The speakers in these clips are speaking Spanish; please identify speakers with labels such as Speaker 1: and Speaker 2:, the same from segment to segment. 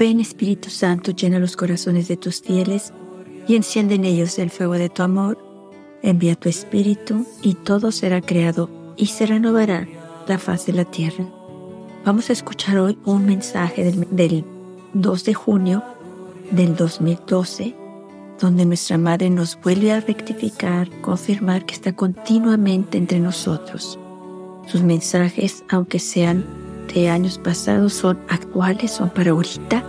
Speaker 1: Ven Espíritu Santo, llena los corazones de tus fieles y enciende en ellos el fuego de tu amor. Envía tu Espíritu y todo será creado y se renovará la faz de la tierra. Vamos a escuchar hoy un mensaje del, del 2 de junio del 2012, donde nuestra Madre nos vuelve a rectificar, confirmar que está continuamente entre nosotros. Sus mensajes, aunque sean de años pasados son actuales, son para ahorita,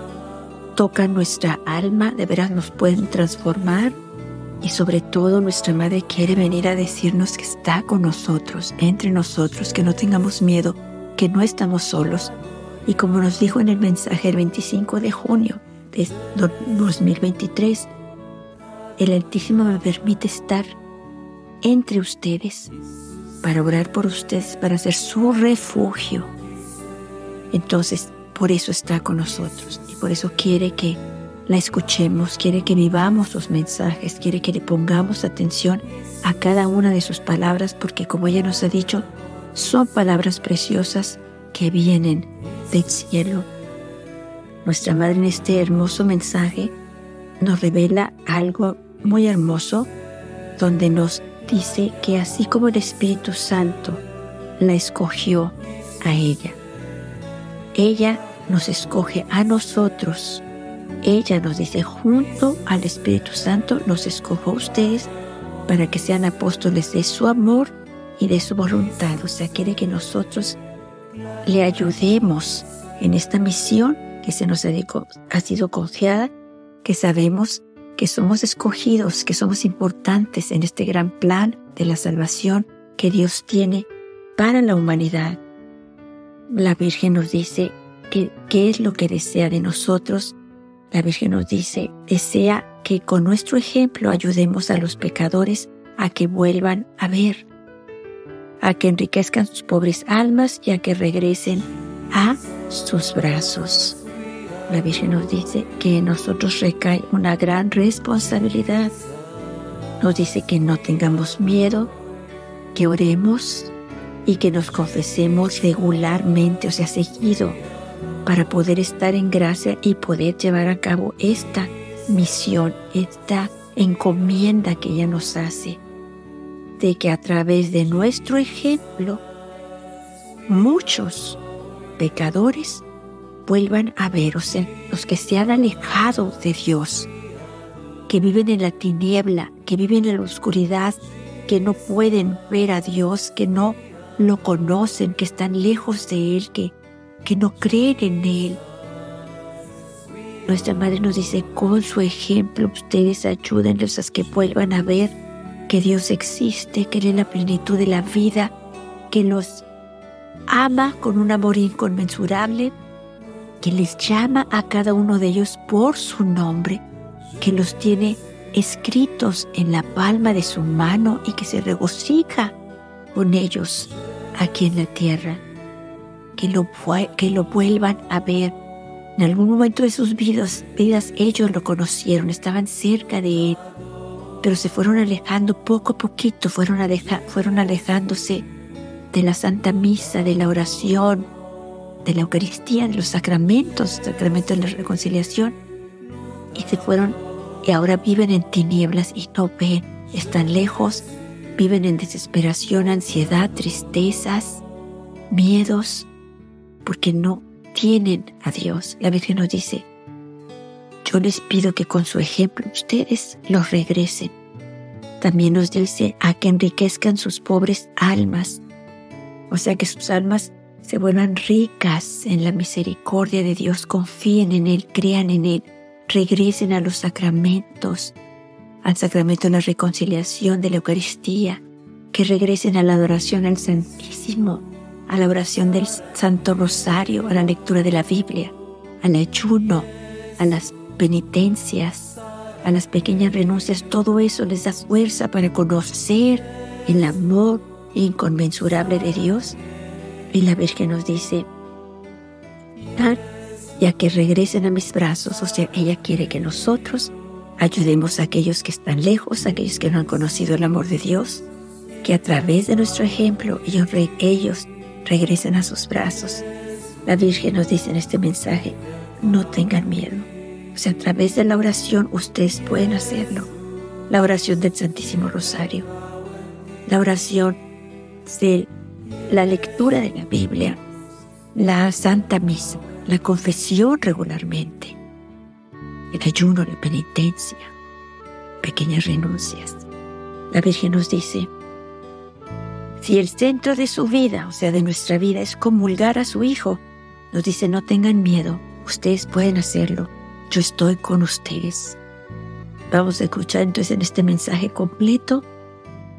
Speaker 1: tocan nuestra alma, de veras nos pueden transformar. Y sobre todo nuestra Madre quiere venir a decirnos que está con nosotros, entre nosotros, que no tengamos miedo, que no estamos solos. Y como nos dijo en el mensaje el 25 de junio de 2023, el Altísimo me permite estar entre ustedes para orar por ustedes, para ser su refugio entonces, por eso está con nosotros y por eso quiere que la escuchemos, quiere que vivamos sus mensajes, quiere que le pongamos atención a cada una de sus palabras, porque como ella nos ha dicho, son palabras preciosas que vienen del cielo. Nuestra Madre en este hermoso mensaje nos revela algo muy hermoso, donde nos dice que así como el Espíritu Santo la escogió a ella, ella nos escoge a nosotros. Ella nos dice, junto al Espíritu Santo, nos escojo a ustedes para que sean apóstoles de su amor y de su voluntad. O sea, quiere que nosotros le ayudemos en esta misión que se nos ha sido confiada, que sabemos que somos escogidos, que somos importantes en este gran plan de la salvación que Dios tiene para la humanidad la Virgen nos dice qué es lo que desea de nosotros. La Virgen nos dice, desea que con nuestro ejemplo ayudemos a los pecadores a que vuelvan a ver, a que enriquezcan sus pobres almas y a que regresen a sus brazos. La Virgen nos dice que en nosotros recae una gran responsabilidad. Nos dice que no tengamos miedo, que oremos, y que nos confesemos regularmente, o sea, seguido, para poder estar en gracia y poder llevar a cabo esta misión, esta encomienda que ella nos hace, de que a través de nuestro ejemplo, muchos pecadores vuelvan a ver, o los que se han alejado de Dios, que viven en la tiniebla, que viven en la oscuridad, que no pueden ver a Dios, que no lo conocen, que están lejos de Él, que, que no creen en Él. Nuestra Madre nos dice, con su ejemplo, ustedes ayúdenlos a que vuelvan a ver que Dios existe, que Él es la plenitud de la vida, que los ama con un amor inconmensurable, que les llama a cada uno de ellos por su nombre, que los tiene escritos en la palma de su mano y que se regocija con ellos aquí en la tierra, que lo, que lo vuelvan a ver. En algún momento de sus vidas, vidas ellos lo conocieron, estaban cerca de Él, pero se fueron alejando poco a poquito, fueron, fueron alejándose de la Santa Misa, de la oración, de la Eucaristía, de los sacramentos, sacramento de la reconciliación, y se fueron y ahora viven en tinieblas y no ven, están lejos viven en desesperación, ansiedad, tristezas, miedos, porque no tienen a Dios. La Virgen nos dice, yo les pido que con su ejemplo ustedes los regresen. También nos dice a que enriquezcan sus pobres almas, o sea que sus almas se vuelvan ricas en la misericordia de Dios, confíen en Él, crean en Él, regresen a los sacramentos, al sacramento de la reconciliación de la Eucaristía, que regresen a la adoración al Santísimo, a la oración del Santo Rosario, a la lectura de la Biblia, al ayuno, a las penitencias, a las pequeñas renuncias, todo eso les da fuerza para conocer el amor inconmensurable de Dios. Y la Virgen nos dice, ya que regresen a mis brazos, o sea, ella quiere que nosotros Ayudemos a aquellos que están lejos, a aquellos que no han conocido el amor de Dios, que a través de nuestro ejemplo ellos, regresen a sus brazos. La Virgen nos dice en este mensaje, no tengan miedo. O sea, a través de la oración ustedes pueden hacerlo. La oración del Santísimo Rosario, la oración de la lectura de la Biblia, la Santa Misa, la confesión regularmente, el ayuno, la penitencia, pequeñas renuncias. La Virgen nos dice, si el centro de su vida, o sea, de nuestra vida, es comulgar a su Hijo, nos dice, no tengan miedo, ustedes pueden hacerlo, yo estoy con ustedes. Vamos a escuchar entonces en este mensaje completo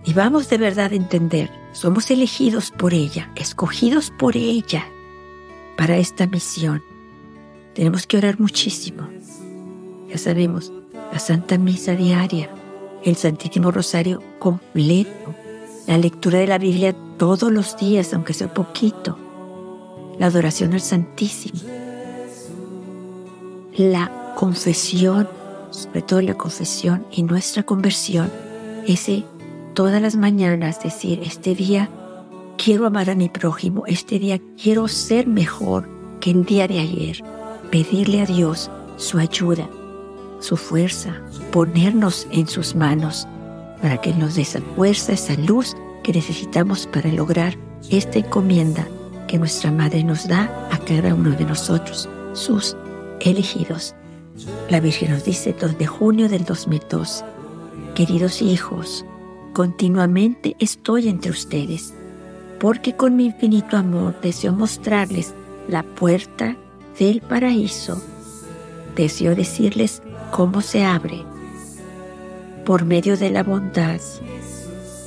Speaker 1: y vamos de verdad a entender, somos elegidos por ella, escogidos por ella para esta misión. Tenemos que orar muchísimo. Ya sabemos, la Santa Misa diaria, el Santísimo Rosario completo, la lectura de la Biblia todos los días, aunque sea poquito, la adoración al Santísimo, la confesión, sobre todo la confesión y nuestra conversión, ese todas las mañanas decir, este día quiero amar a mi prójimo, este día quiero ser mejor que el día de ayer, pedirle a Dios su ayuda, su fuerza, ponernos en sus manos para que nos dé esa fuerza, esa luz que necesitamos para lograr esta encomienda que nuestra Madre nos da a cada uno de nosotros, sus elegidos. La Virgen nos dice 2 de junio del 2002, queridos hijos, continuamente estoy entre ustedes, porque con mi infinito amor deseo mostrarles la puerta del paraíso. Deseo decirles cómo se abre por medio de la bondad,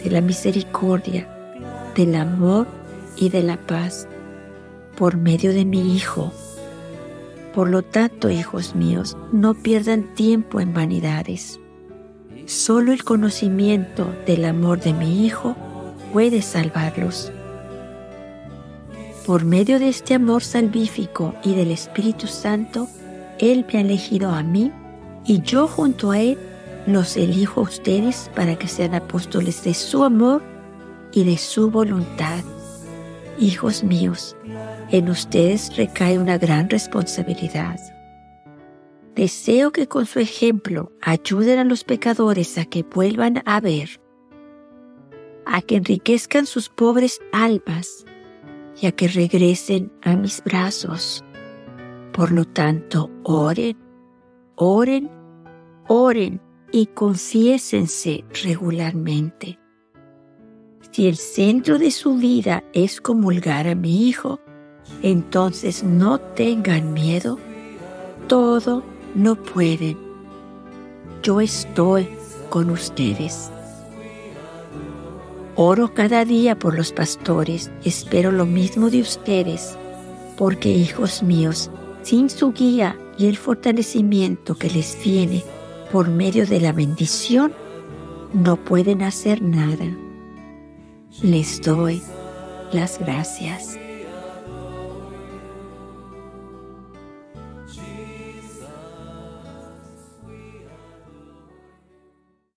Speaker 1: de la misericordia, del amor y de la paz, por medio de mi Hijo. Por lo tanto, hijos míos, no pierdan tiempo en vanidades Solo el conocimiento del amor de mi Hijo puede salvarlos. Por medio de este amor salvífico y del Espíritu Santo, Él me ha elegido a mí y yo junto a Él los elijo a ustedes para que sean apóstoles de su amor y de su voluntad. Hijos míos, en ustedes recae una gran responsabilidad. Deseo que con su ejemplo ayuden a los pecadores a que vuelvan a ver, a que enriquezcan sus pobres almas y a que regresen a mis brazos. Por lo tanto, oren, oren, oren y confiésense regularmente. Si el centro de su vida es comulgar a mi hijo, entonces no tengan miedo. Todo no pueden. Yo estoy con ustedes. Oro cada día por los pastores, espero lo mismo de ustedes, porque hijos míos, sin su guía y el fortalecimiento que les viene por medio de la bendición, no pueden hacer nada. Les doy las gracias.